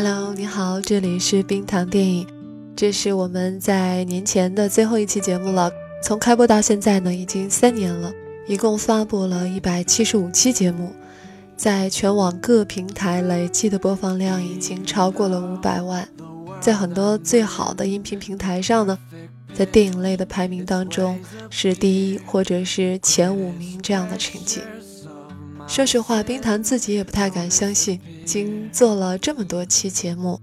Hello，你好，这里是冰糖电影，这是我们在年前的最后一期节目了。从开播到现在呢，已经三年了，一共发布了一百七十五期节目，在全网各平台累计的播放量已经超过了五百万，在很多最好的音频平台上呢，在电影类的排名当中是第一或者是前五名这样的成绩。说实话，冰糖自己也不太敢相信，已经做了这么多期节目，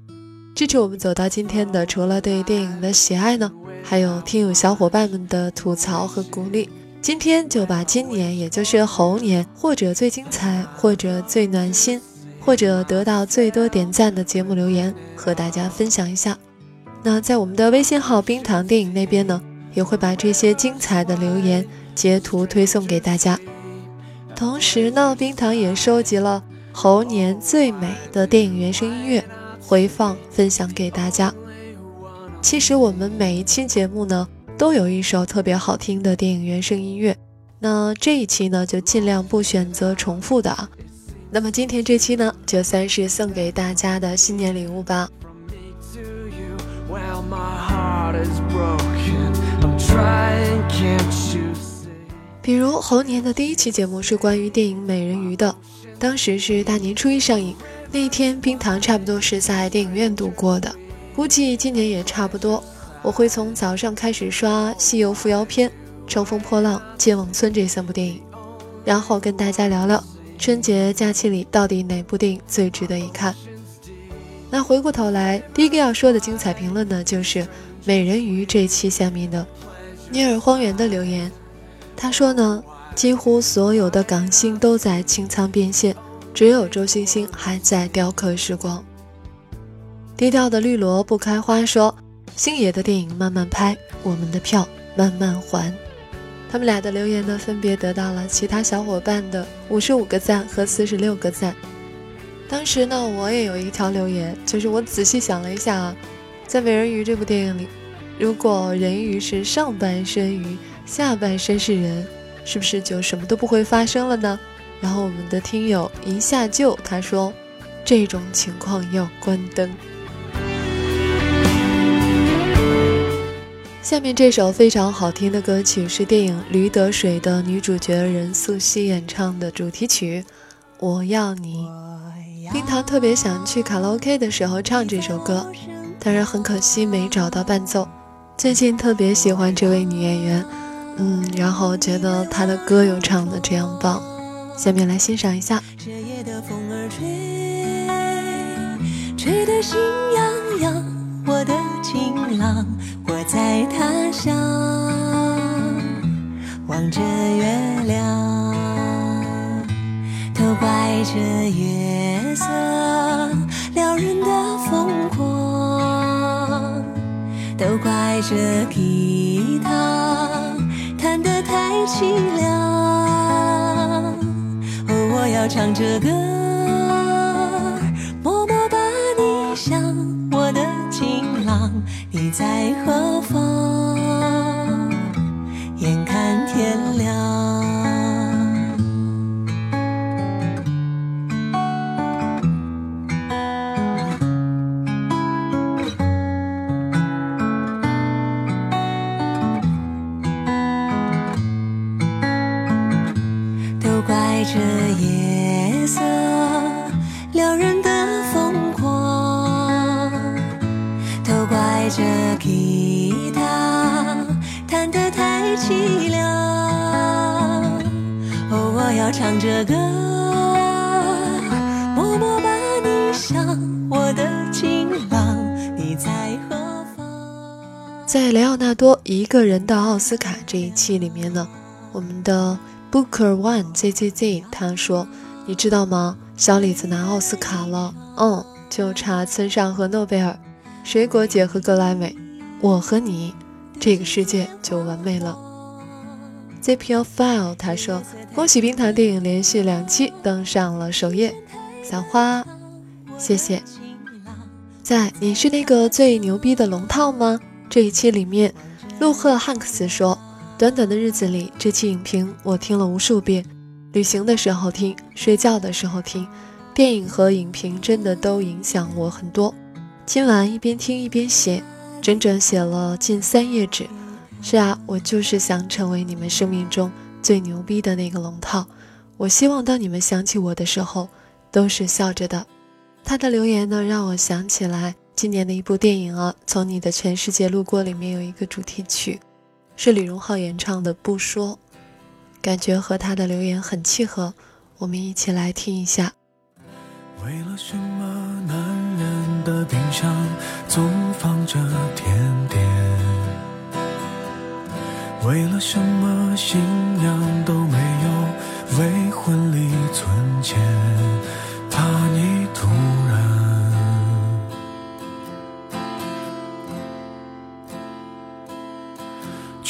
支持我们走到今天的，除了对电影的喜爱呢，还有听友小伙伴们的吐槽和鼓励。今天就把今年，也就是猴年，或者最精彩，或者最暖心，或者得到最多点赞的节目留言和大家分享一下。那在我们的微信号“冰糖电影”那边呢，也会把这些精彩的留言截图推送给大家。同时呢，冰糖也收集了猴年最美的电影原声音乐回放，分享给大家。其实我们每一期节目呢，都有一首特别好听的电影原声音乐。那这一期呢，就尽量不选择重复的啊。那么今天这期呢，就算是送给大家的新年礼物吧。比如猴年的第一期节目是关于电影《美人鱼》的，当时是大年初一上映，那一天冰糖差不多是在电影院度过的，估计今年也差不多。我会从早上开始刷《西游伏妖篇》《乘风破浪》《剑网村》这三部电影，然后跟大家聊聊春节假期里到底哪部电影最值得一看。那回过头来，第一个要说的精彩评论呢，就是《美人鱼》这期下面的尼尔荒原的留言。他说呢，几乎所有的港星都在清仓变现，只有周星星还在雕刻时光。低调的绿萝不开花说，星爷的电影慢慢拍，我们的票慢慢还。他们俩的留言呢，分别得到了其他小伙伴的五十五个赞和四十六个赞。当时呢，我也有一条留言，就是我仔细想了一下啊，在《美人鱼》这部电影里，如果人鱼是上半身鱼。下半身是人，是不是就什么都不会发生了呢？然后我们的听友一下就他说，这种情况要关灯。下面这首非常好听的歌曲是电影《驴得水》的女主角任素汐演唱的主题曲《我要你》。冰糖特别想去卡拉 OK 的时候唱这首歌，但是很可惜没找到伴奏。最近特别喜欢这位女演员。嗯，然后觉得他的歌又唱的这样棒，下面来欣赏一下。这夜的风儿吹，吹得心痒痒。我的情郎，我在他乡，望着月亮，都怪这月色撩人的疯狂，都怪这吉他。凄凉，哦，我要唱着歌，默默把你想，我的情郎，你在何方？一个人的奥斯卡这一期里面呢，我们的。Booker One ZZZ，他说：“你知道吗？小李子拿奥斯卡了，嗯，就差村上和诺贝尔，水果姐和格莱美，我和你，这个世界就完美了。”ZPL File，他说：“恭喜冰糖电影连续两期登上了首页，小花，谢谢。”在你是那个最牛逼的龙套吗？这一期里面，陆赫汉克斯说。短短的日子里，这期影评我听了无数遍。旅行的时候听，睡觉的时候听，电影和影评真的都影响我很多。今晚一边听一边写，整整写了近三页纸。是啊，我就是想成为你们生命中最牛逼的那个龙套。我希望当你们想起我的时候，都是笑着的。他的留言呢，让我想起来今年的一部电影啊，《从你的全世界路过》里面有一个主题曲，是李荣浩演唱的《不说》，感觉和他的留言很契合。我们一起来听一下。为了什么男人的冰箱总放着甜点？为了什么新娘都没有为婚礼存钱？怕你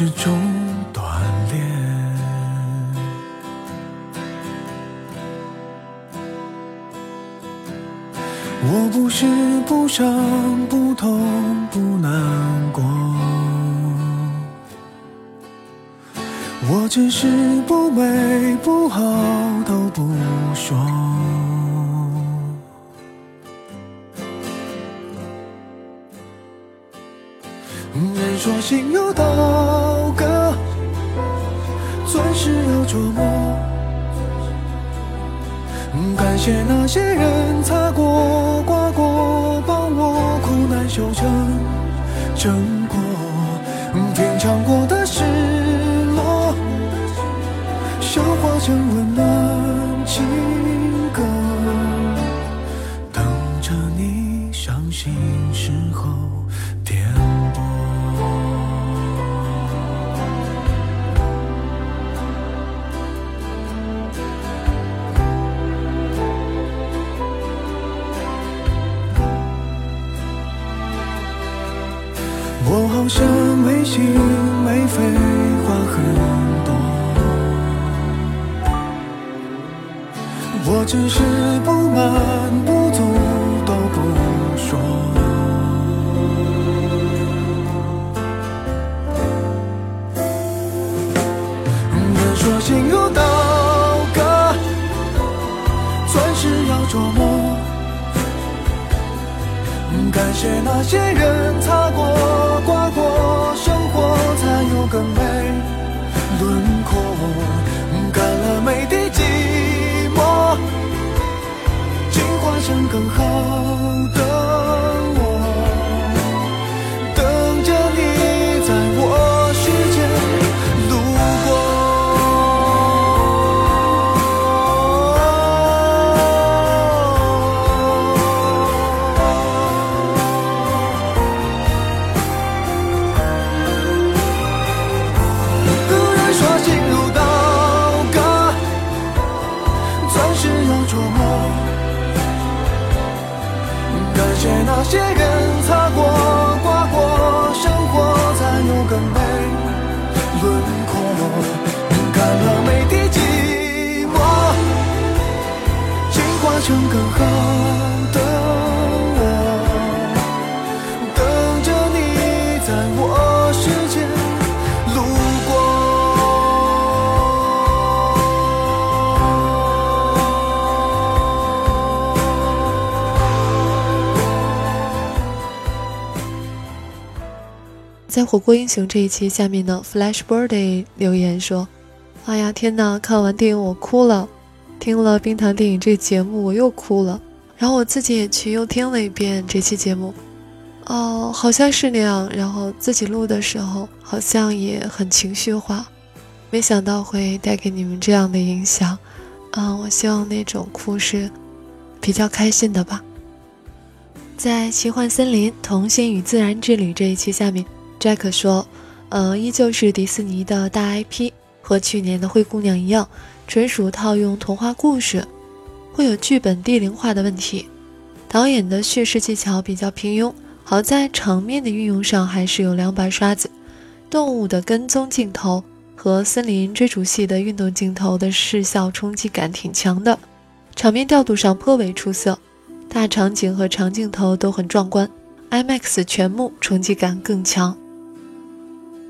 是种锻炼？我不是不伤不痛不难过，我只是不美不好都不说。人说心有刀琢磨。感谢那些人擦过、刮过，帮我苦难修成正果。品尝过的失落，消化成温暖情火锅英雄》这一期下面呢，Flashbirdy 留言说：“哎呀天呐，看完电影我哭了，听了冰糖电影这节目我又哭了，然后我自己也去又听了一遍这期节目，哦，好像是那样，然后自己录的时候好像也很情绪化，没想到会带给你们这样的影响，嗯，我希望那种哭是比较开心的吧。”在奇幻森林童心与自然之旅这一期下面。Jack 说：“呃，依旧是迪士尼的大 IP，和去年的灰姑娘一样，纯属套用童话故事，会有剧本低龄化的问题。导演的叙事技巧比较平庸，好在场面的运用上还是有两把刷子。动物的跟踪镜头和森林追逐戏的运动镜头的视效冲击感挺强的，场面调度上颇为出色，大场景和长镜头都很壮观，IMAX 全幕冲击感更强。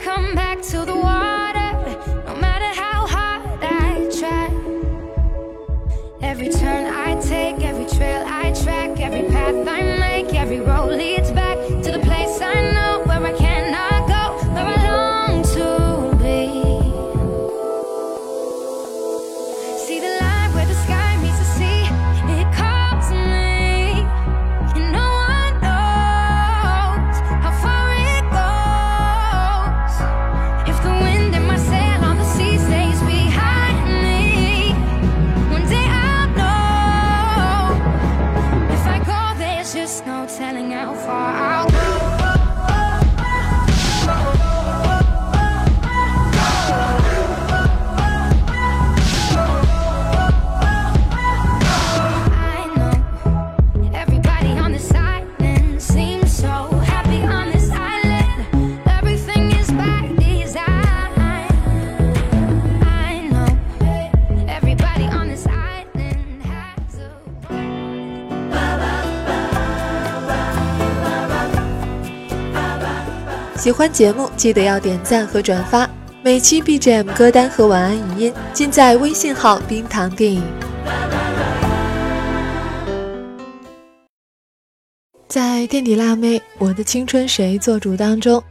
come back to the water No matter how hard I try. Every turn I take, every trail I track Every path I make, every road leads back 喜欢节目记得要点赞和转发，每期 BGM 歌单和晚安语音尽在微信号“冰糖电影”。在垫底辣妹《我的青春谁做主》当中，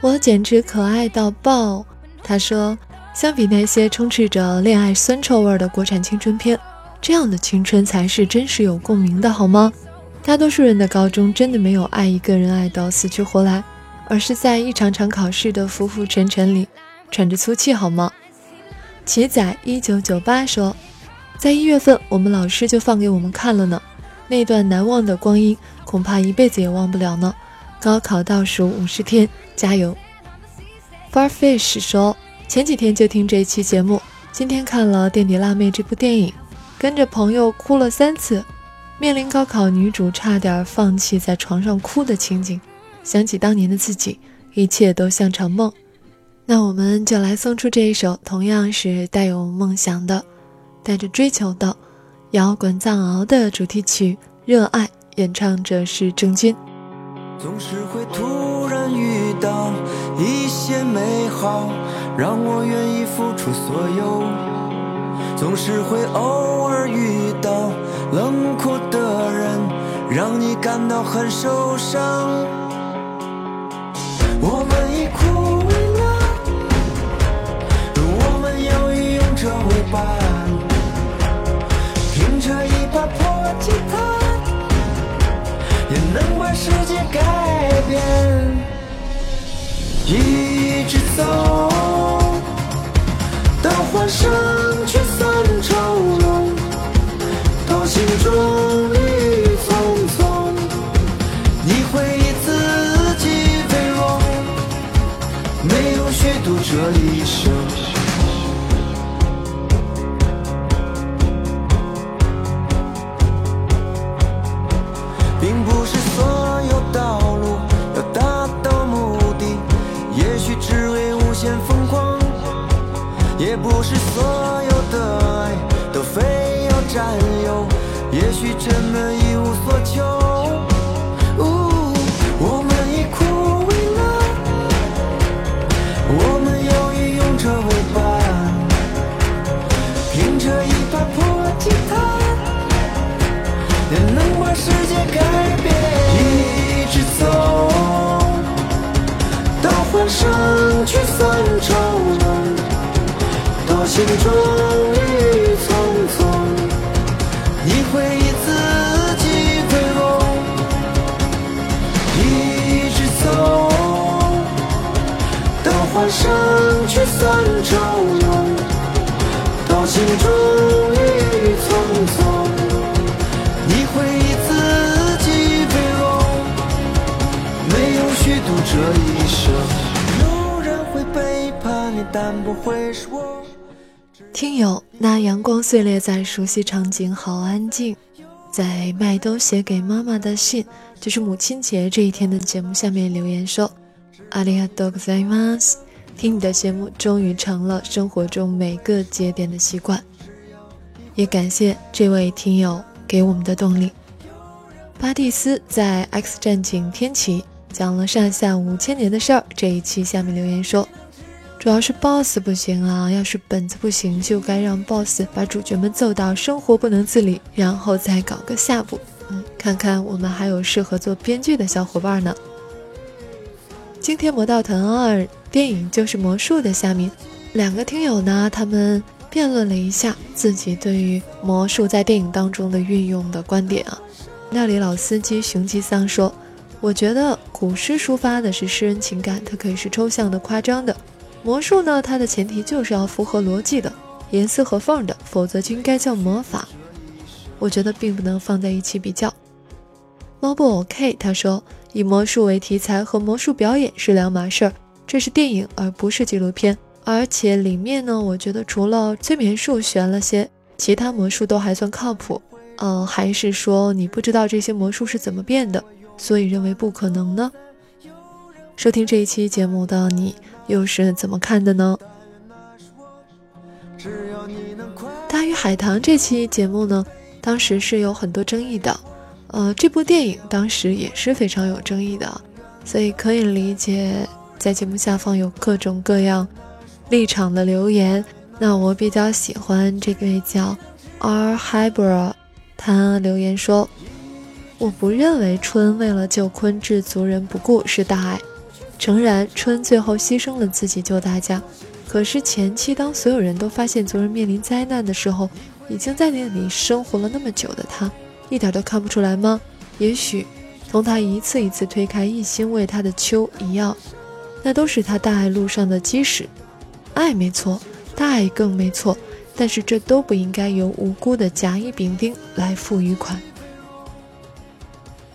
我简直可爱到爆。他说：“相比那些充斥着恋爱酸臭味的国产青春片，这样的青春才是真实有共鸣的，好吗？大多数人的高中真的没有爱一个人爱到死去活来，而是在一场场考试的浮浮沉沉里喘着粗气，好吗？”奇仔一九九八说：“在一月份，我们老师就放给我们看了呢。”那段难忘的光阴，恐怕一辈子也忘不了呢。高考倒数五十天，加油！Farfish 说，前几天就听这一期节目，今天看了《垫底辣妹》这部电影，跟着朋友哭了三次。面临高考，女主差点放弃在床上哭的情景，想起当年的自己，一切都像场梦。那我们就来送出这一首，同样是带有梦想的，带着追求的。摇滚藏獒的主题曲《热爱》，演唱者是郑钧。总是会突然遇到一些美好，让我愿意付出所有。总是会偶尔遇到冷酷的人，让你感到很受伤。我们已枯萎了，我们要以勇者为伴。凭着一把破吉他，也能把世界改变。一直走，到欢声驱散愁容，到心中这一生。并不是所有道路要达到目的，也许只为无限疯狂；也不是所有的。爱都非要占有，也许真的。一无所求。欢生聚散愁浓，多情终于匆匆，一回忆自己飞龙，一直走。都欢生聚散愁浓，多情终于匆匆，一回忆自己飞龙，没有虚度这一生。但不会是我。听友，那阳光碎裂在熟悉场景，好安静。在麦兜写给妈妈的信，就是母亲节这一天的节目下面留言说：“阿里亚多克塞马斯，听你的节目终于成了生活中每个节点的习惯。”也感谢这位听友给我们的动力。巴蒂斯在《X 战警：天启》讲了上下五千年的事儿这一期下面留言说。主要是 boss 不行啊，要是本子不行，就该让 boss 把主角们揍到生活不能自理，然后再搞个下部。嗯，看看我们还有适合做编剧的小伙伴呢。今天魔道团二电影就是魔术的下面两个听友呢，他们辩论了一下自己对于魔术在电影当中的运用的观点啊。那里老司机雄吉桑说：“我觉得古诗抒发的是诗人情感，它可以是抽象的、夸张的。”魔术呢，它的前提就是要符合逻辑的，严丝合缝的，否则就应该叫魔法。我觉得并不能放在一起比较。猫不 OK，他说以魔术为题材和魔术表演是两码事儿，这是电影而不是纪录片。而且里面呢，我觉得除了催眠术悬了些，其他魔术都还算靠谱。嗯，还是说你不知道这些魔术是怎么变的，所以认为不可能呢？收听这一期节目的你。又是怎么看的呢？大鱼海棠这期节目呢，当时是有很多争议的。呃，这部电影当时也是非常有争议的，所以可以理解在节目下方有各种各样立场的留言。那我比较喜欢这位叫 R Hybra，他留言说：“我不认为春为了救坤置族人不顾是大爱。”诚然，春最后牺牲了自己救大家，可是前期当所有人都发现族人面临灾难的时候，已经在那里生活了那么久的他，一点都看不出来吗？也许，从他一次一次推开一心为他的秋一样，那都是他大爱路上的基石。爱没错，大爱更没错，但是这都不应该由无辜的甲乙丙丁来付余款。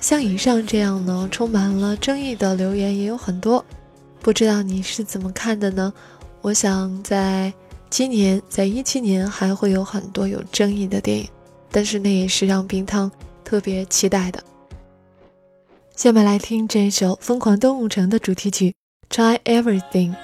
像以上这样呢，充满了争议的留言也有很多，不知道你是怎么看的呢？我想在今年，在一七年还会有很多有争议的电影，但是那也是让冰汤特别期待的。下面来听这一首《疯狂动物城》的主题曲《Try Everything》。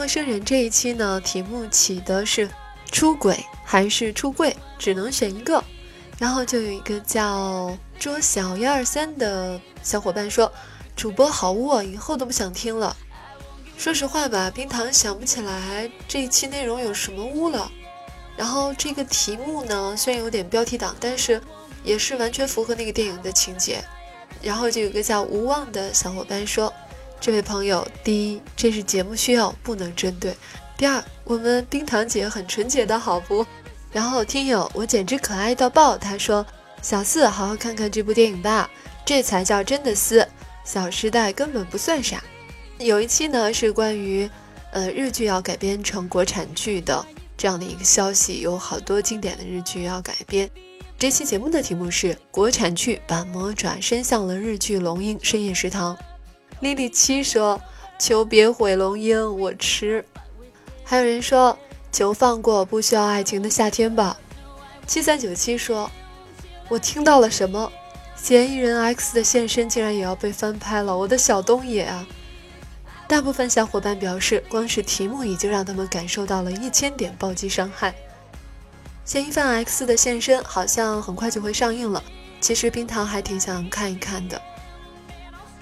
陌生人这一期呢，题目起的是出轨还是出柜，只能选一个。然后就有一个叫捉小一二三的小伙伴说：“主播好污啊，以后都不想听了。”说实话吧，冰糖想不起来这一期内容有什么污了。然后这个题目呢，虽然有点标题党，但是也是完全符合那个电影的情节。然后就有个叫无望的小伙伴说。这位朋友，第一，这是节目需要，不能针对；第二，我们冰糖姐很纯洁的好不？然后听友，我简直可爱到爆，他说：“小四，好好看看这部电影吧，这才叫真的撕，《小时代》根本不算啥。”有一期呢是关于，呃，日剧要改编成国产剧的这样的一个消息，有好多经典的日剧要改编。这期节目的题目是国产剧把魔爪伸向了日剧《龙樱深夜食堂》。莉莉七说：“求别毁龙樱，我吃。”还有人说：“求放过不需要爱情的夏天吧。”七三九七说：“我听到了什么？嫌疑人 X 的现身竟然也要被翻拍了！我的小东野啊！”大部分小伙伴表示，光是题目已经让他们感受到了一千点暴击伤害。嫌疑犯 X 的现身好像很快就会上映了，其实冰糖还挺想看一看的。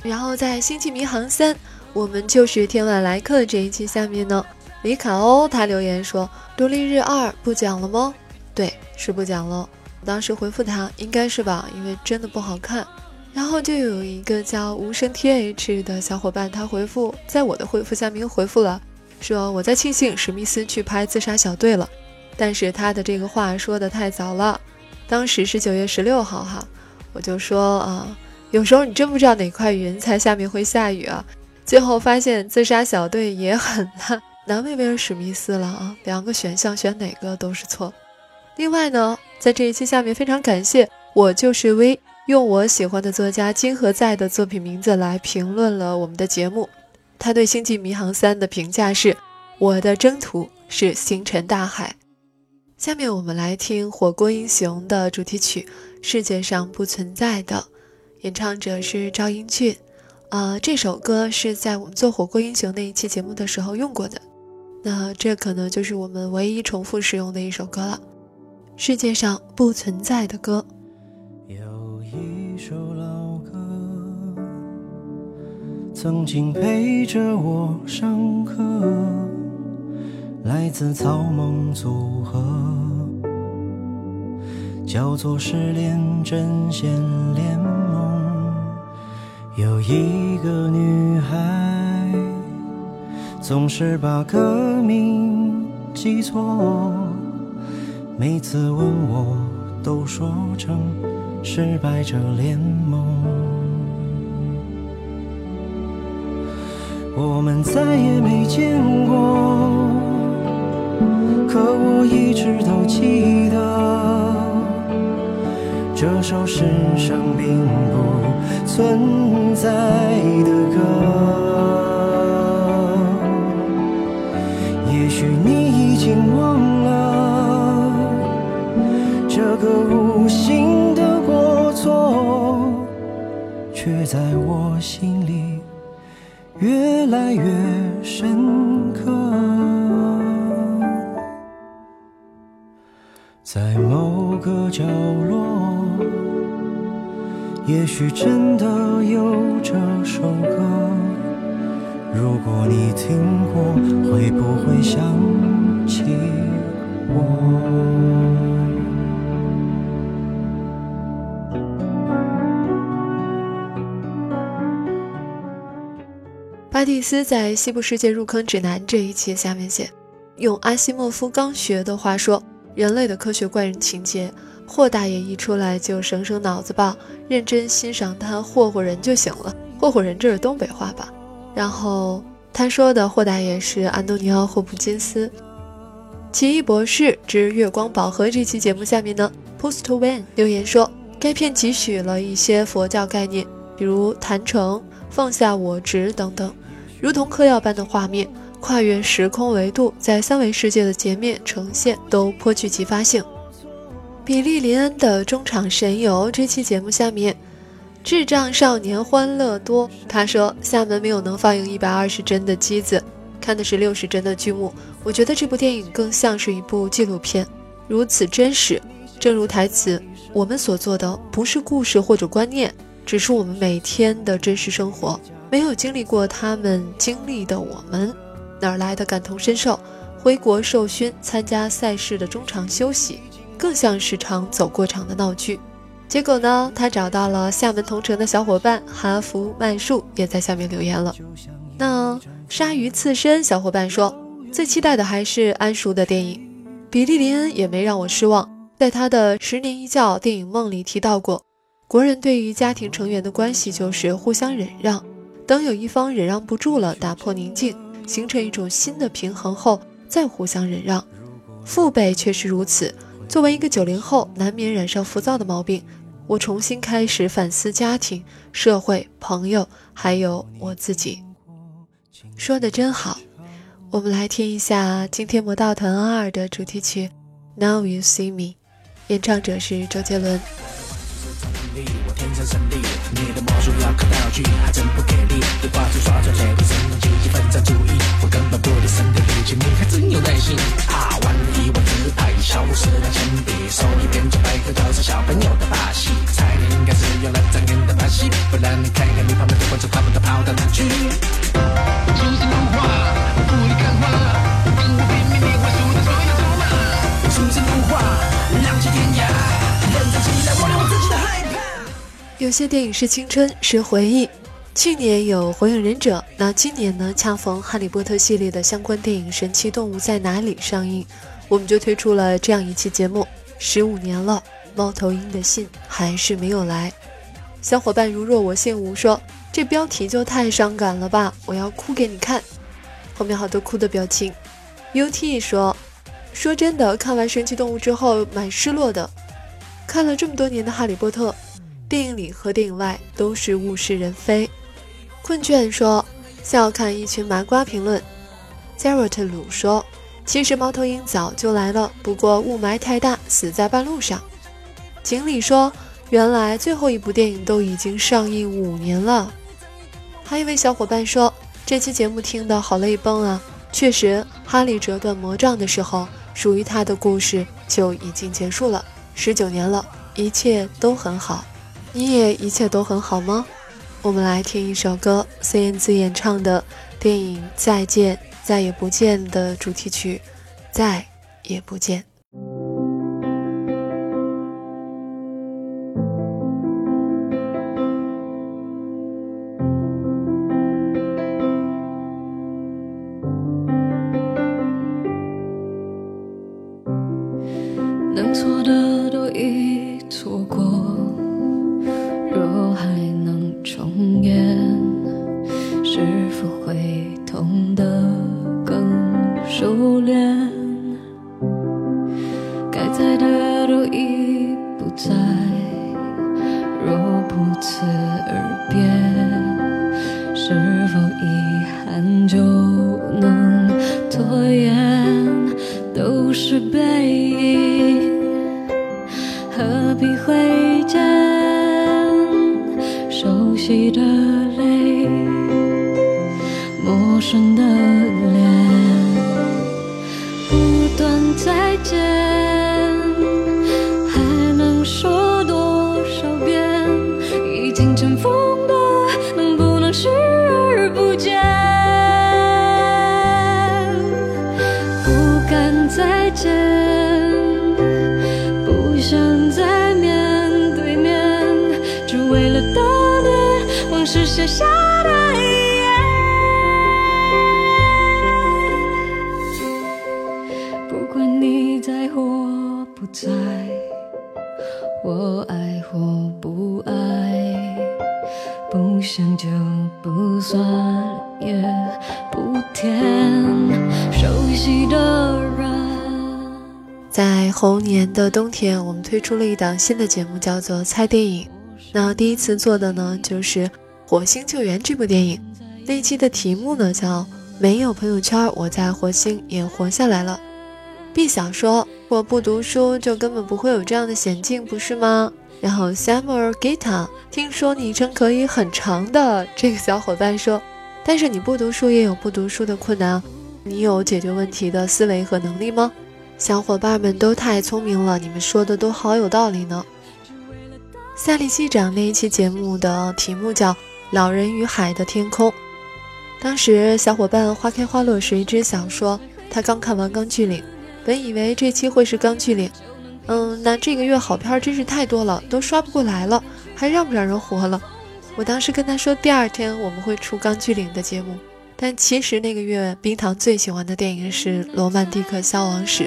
然后在《星际迷航三》，我们就是天外来客这一期下面呢，李卡欧他留言说：“独立日二不讲了吗？”对，是不讲了。当时回复他应该是吧，因为真的不好看。然后就有一个叫无声 th 的小伙伴，他回复在我的回复下面回复了，说我在庆幸史密斯去拍自杀小队了。但是他的这个话说的太早了，当时是九月十六号哈，我就说啊，有时候你真不知道哪块云彩下面会下雨啊。最后发现自杀小队也很烂，难为威尔史密斯了啊，两个选项选哪个都是错。另外呢，在这一期下面非常感谢我就是微用我喜欢的作家金河在的作品名字来评论了我们的节目，他对《星际迷航三》的评价是：我的征途是星辰大海。下面我们来听《火锅英雄》的主题曲《世界上不存在的》，演唱者是赵英俊。啊，这首歌是在我们做《火锅英雄》那一期节目的时候用过的。那这可能就是我们唯一重复使用的一首歌了，《世界上不存在的歌》。有一首老歌，曾经陪着我上课。来自草蜢组合，叫做失恋阵线联盟。有一个女孩，总是把歌名记错，每次问我都说成失败者联盟。我们再也没见过。可我一直都记得，这首世上并不存在的歌。也许你已经忘了，这个无心的过错，却在我心里越来越深刻。在某个角落，也许真的有这首歌。如果你听过，会不会想起我？巴蒂斯在《西部世界入坑指南》这一期下面写，用阿西莫夫刚学的话说。人类的科学怪人情节，霍大爷一出来就省省脑子吧，认真欣赏他霍霍人就行了。霍霍人这是东北话吧？然后他说的霍大爷是安东尼奥·霍普金斯。奇异博士之月光宝盒这期节目下面呢，Post One 留言说，该片汲取了一些佛教概念，比如坛城、放下我执等等，如同嗑药般的画面。跨越时空维度，在三维世界的截面呈现都颇具启发性。比利林恩的中场神游这期节目下面，智障少年欢乐多。他说厦门没有能放映一百二十帧的机子，看的是六十帧的剧目。我觉得这部电影更像是一部纪录片，如此真实。正如台词，我们所做的不是故事或者观念，只是我们每天的真实生活。没有经历过他们经历的我们。哪来的感同身受？回国受勋、参加赛事的中场休息，更像是场走过场的闹剧。结果呢？他找到了厦门同城的小伙伴哈弗曼树，也在下面留言了。那鲨鱼刺身小伙伴说，最期待的还是安叔的电影。比利林恩也没让我失望，在他的十年一觉电影梦里提到过，国人对于家庭成员的关系就是互相忍让，等有一方忍让不住了，打破宁静。形成一种新的平衡后，再互相忍让。父辈却是如此，作为一个九零后，难免染上浮躁的毛病。我重新开始反思家庭、社会、朋友，还有我自己。说的真好。我们来听一下今天《魔道团二》的主题曲《Now You See Me》，演唱者是周杰伦。你还真有耐心啊！万一我自拍小五十两铅笔，手一边就摆个都是小朋友的把戏。猜你应该是用了张眼的把戏，不然你看看你旁边的观众，他们都跑到哪去？出神入化，雾里看花，跟我拼命，你会输的所有筹码。出神入化，浪迹天涯，认真起来，我连我自己都害怕。有些电影是青春，是回忆。去年有《火影忍者》，那今年呢？恰逢《哈利波特》系列的相关电影《神奇动物在哪里》上映，我们就推出了这样一期节目。十五年了，猫头鹰的信还是没有来。小伙伴如若我幸无说，这标题就太伤感了吧！我要哭给你看。后面好多哭的表情。UT 说，说真的，看完《神奇动物》之后蛮失落的。看了这么多年的《哈利波特》，电影里和电影外都是物是人非。困倦说：“笑看一群麻瓜评论。” Zerot 鲁说：“其实猫头鹰早就来了，不过雾霾太大，死在半路上。”锦鲤说：“原来最后一部电影都已经上映五年了。”还有一位小伙伴说：“这期节目听得好泪崩啊！确实，哈利折断魔杖的时候，属于他的故事就已经结束了。十九年了，一切都很好，你也一切都很好吗？”我们来听一首歌，孙燕姿演唱的电影《再见，再也不见》的主题曲《再也不见》。拖延？都是背影，何必挥剑？熟悉的冬天，我们推出了一档新的节目，叫做《猜电影》。那第一次做的呢，就是。《火星救援》这部电影，那期的题目呢叫“没有朋友圈，我在火星也活下来了”。B 想说：“我不读书，就根本不会有这样的险境，不是吗？”然后 Samuel Gita，听说昵称可以很长的这个小伙伴说：“但是你不读书也有不读书的困难，你有解决问题的思维和能力吗？”小伙伴们都太聪明了，你们说的都好有道理呢。夏利机长那一期节目的题目叫。老人与海的天空。当时小伙伴花开花落谁知晓说他刚看完《钢锯岭》，本以为这期会是《钢锯岭》，嗯，那这个月好片真是太多了，都刷不过来了，还让不让人活了？我当时跟他说第二天我们会出《钢锯岭》的节目，但其实那个月冰糖最喜欢的电影是《罗曼蒂克消亡史》，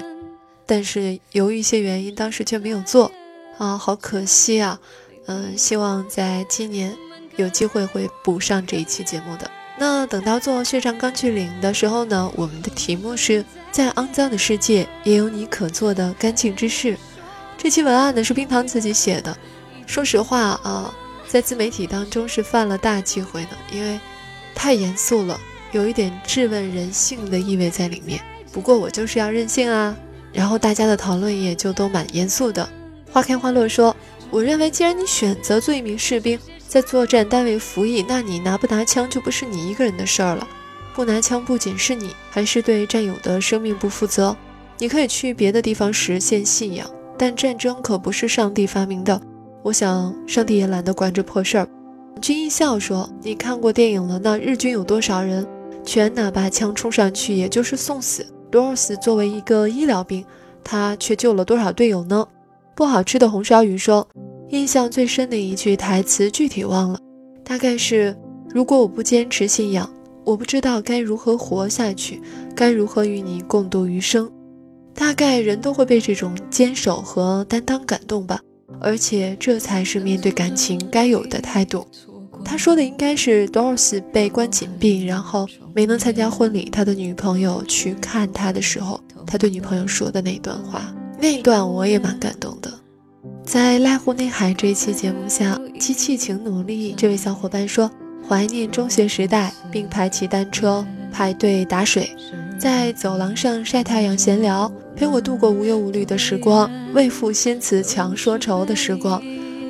但是由于一些原因，当时却没有做，啊，好可惜啊，嗯，希望在今年。有机会会补上这一期节目的。那等到做《血战钢锯岭》的时候呢，我们的题目是在肮脏的世界也有你可做的干净之事。这期文案呢是冰糖自己写的。说实话啊，在自媒体当中是犯了大忌讳的，因为太严肃了，有一点质问人性的意味在里面。不过我就是要任性啊，然后大家的讨论也就都蛮严肃的。花开花落说，我认为既然你选择做一名士兵，在作战单位服役，那你拿不拿枪就不是你一个人的事儿了。不拿枪不仅是你，还是对战友的生命不负责。你可以去别的地方实现信仰，但战争可不是上帝发明的。我想，上帝也懒得管这破事儿。君一笑说：“你看过电影了？那日军有多少人全拿把枪冲上去，也就是送死。多尔斯作为一个医疗兵，他却救了多少队友呢？”不好吃的红烧鱼说：“印象最深的一句台词具体忘了，大概是：如果我不坚持信仰，我不知道该如何活下去，该如何与你共度余生。大概人都会被这种坚守和担当感动吧。”而且这才是面对感情该有的态度。他说的应该是 Doris 被关紧闭，然后没能参加婚礼。他的女朋友去看他的时候，他对女朋友说的那段话，那一段我也蛮感动的。在濑户内海这一期节目下，机器请努力。这位小伙伴说怀念中学时代，并排骑单车排队打水。在走廊上晒太阳闲聊，陪我度过无忧无虑的时光，为赋新词强说愁的时光。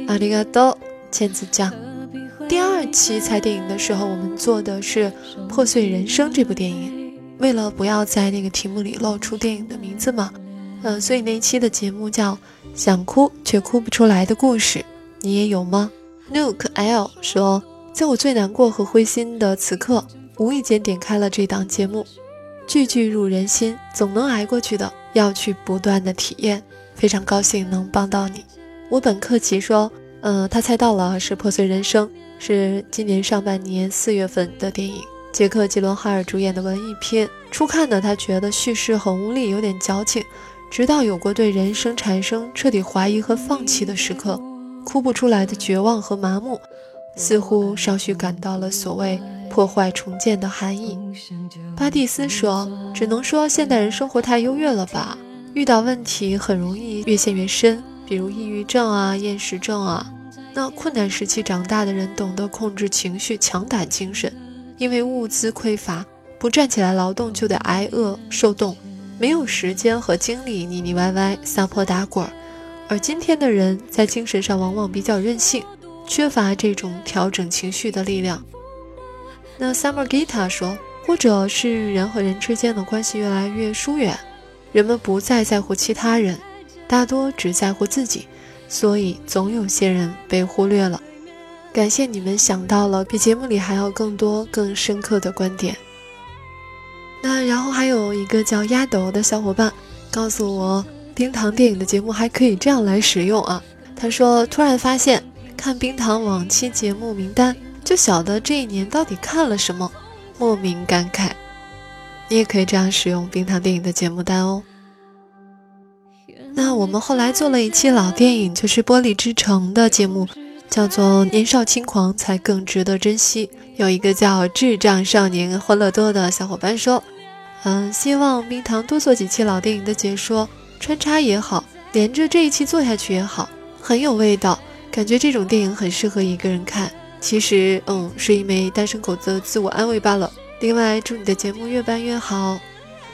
阿里嘎多，千子酱。期猜电影的时候，我们做的是《破碎人生》这部电影。为了不要在那个题目里露出电影的名字嘛，嗯，所以那一期的节目叫《想哭却哭不出来的故事》，你也有吗？Nook L 说，在我最难过和灰心的此刻，无意间点开了这档节目。句句入人心，总能挨过去的。要去不断的体验，非常高兴能帮到你。我本克奇说，嗯，他猜到了，是《破碎人生》，是今年上半年四月份的电影，杰克·吉伦哈尔主演的文艺片。初看呢，他觉得叙事很无力，有点矫情。直到有过对人生产生彻底怀疑和放弃的时刻，哭不出来的绝望和麻木，似乎稍许感到了所谓。破坏重建的含义。巴蒂斯说：“只能说现代人生活太优越了吧？遇到问题很容易越陷越深，比如抑郁症啊、厌食症啊。那困难时期长大的人懂得控制情绪，强打精神。因为物资匮乏，不站起来劳动就得挨饿受冻，没有时间和精力腻腻歪歪撒泼打滚。而今天的人在精神上往往比较任性，缺乏这种调整情绪的力量。”那 Summer Gita 说，或者是人和人之间的关系越来越疏远，人们不再在乎其他人，大多只在乎自己，所以总有些人被忽略了。感谢你们想到了比节目里还要更多、更深刻的观点。那然后还有一个叫丫斗的小伙伴告诉我，冰糖电影的节目还可以这样来使用啊。他说，突然发现看冰糖往期节目名单。就晓得这一年到底看了什么，莫名感慨。你也可以这样使用冰糖电影的节目单哦。那我们后来做了一期老电影，就是《玻璃之城》的节目，叫做《年少轻狂才更值得珍惜》。有一个叫智障少年欢乐多的小伙伴说：“嗯，希望冰糖多做几期老电影的解说，穿插也好，连着这一期做下去也好，很有味道。感觉这种电影很适合一个人看。”其实，嗯，是一枚单身狗的自我安慰罢了。另外，祝你的节目越办越好。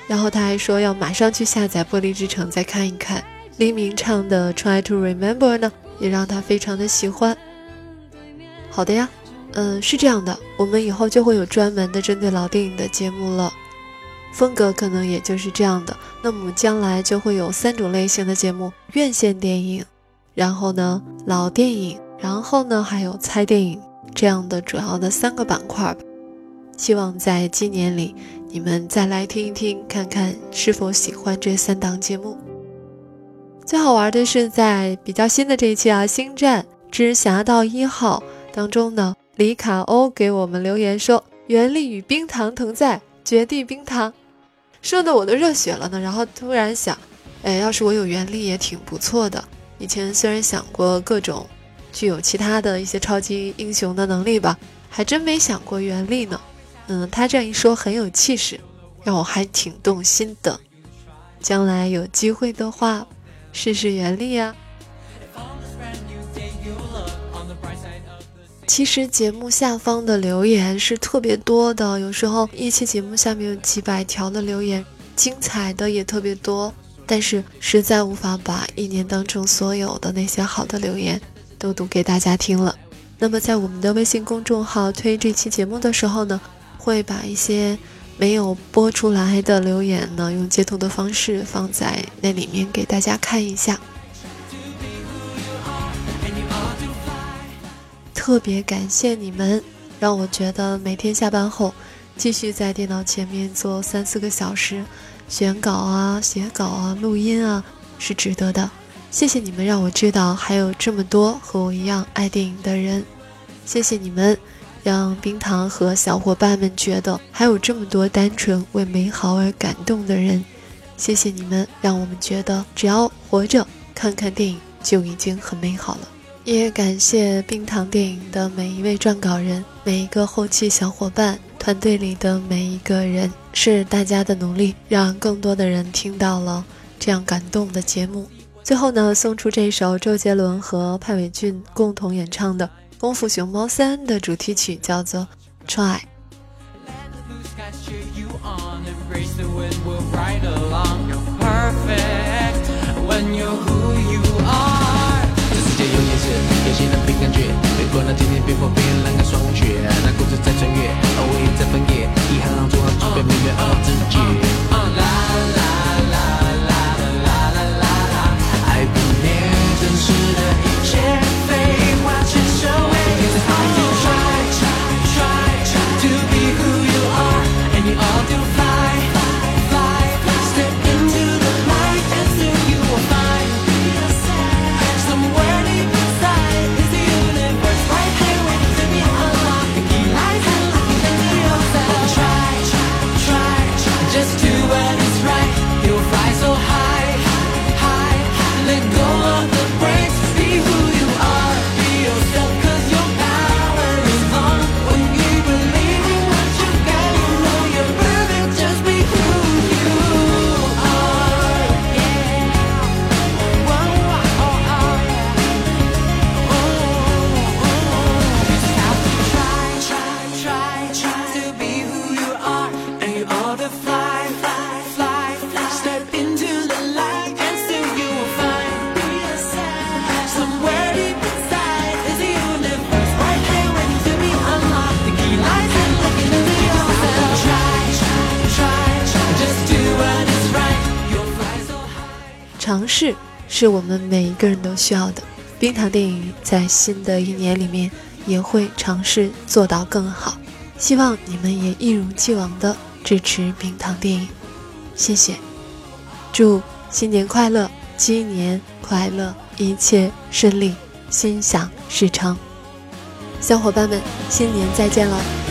然后他还说要马上去下载《玻璃之城》再看一看。黎明唱的《Try to Remember》呢，也让他非常的喜欢。好的呀，嗯，是这样的，我们以后就会有专门的针对老电影的节目了，风格可能也就是这样的。那么将来就会有三种类型的节目：院线电影，然后呢，老电影，然后呢，还有猜电影。这样的主要的三个板块吧，希望在今年里你们再来听一听，看看是否喜欢这三档节目。最好玩的是在比较新的这一期啊，《星战之侠盗一号》当中呢，李卡欧给我们留言说：“原力与冰糖同在，绝地冰糖。”说的我都热血了呢。然后突然想，哎，要是我有原力也挺不错的。以前虽然想过各种。具有其他的一些超级英雄的能力吧，还真没想过原力呢。嗯，他这样一说很有气势，让我还挺动心的。将来有机会的话，试试原力呀、啊。其实节目下方的留言是特别多的，有时候一期节目下面有几百条的留言，精彩的也特别多，但是实在无法把一年当中所有的那些好的留言都读给大家听了。那么在我们的微信公众号推这期节目的时候呢，会把一些没有播出来的留言呢，用截图的方式放在那里面给大家看一下。特别感谢你们，让我觉得每天下班后继续在电脑前面坐三四个小时，选稿啊、写稿啊、录音啊是值得的。谢谢你们，让我知道还有这么多和我一样爱电影的人。谢谢你们，让冰糖和小伙伴们觉得还有这么多单纯为美好而感动的人。谢谢你们，让我们觉得只要活着，看看电影就已经很美好了。也感谢冰糖电影的每一位撰稿人，每一个后期小伙伴，团队里的每一个人，是大家的努力，让更多的人听到了这样感动的节目。最后呢，送出这首周杰伦和潘伟俊共同演唱的《功夫熊猫三》的主题曲，叫做《Try》。在穿越，而我也在翻页，一行行做好准备，明月而自己。是我们每一个人都需要的。冰糖电影在新的一年里面也会尝试做到更好，希望你们也一如既往的支持冰糖电影，谢谢。祝新年快乐，鸡年快乐，一切顺利，心想事成。小伙伴们，新年再见了。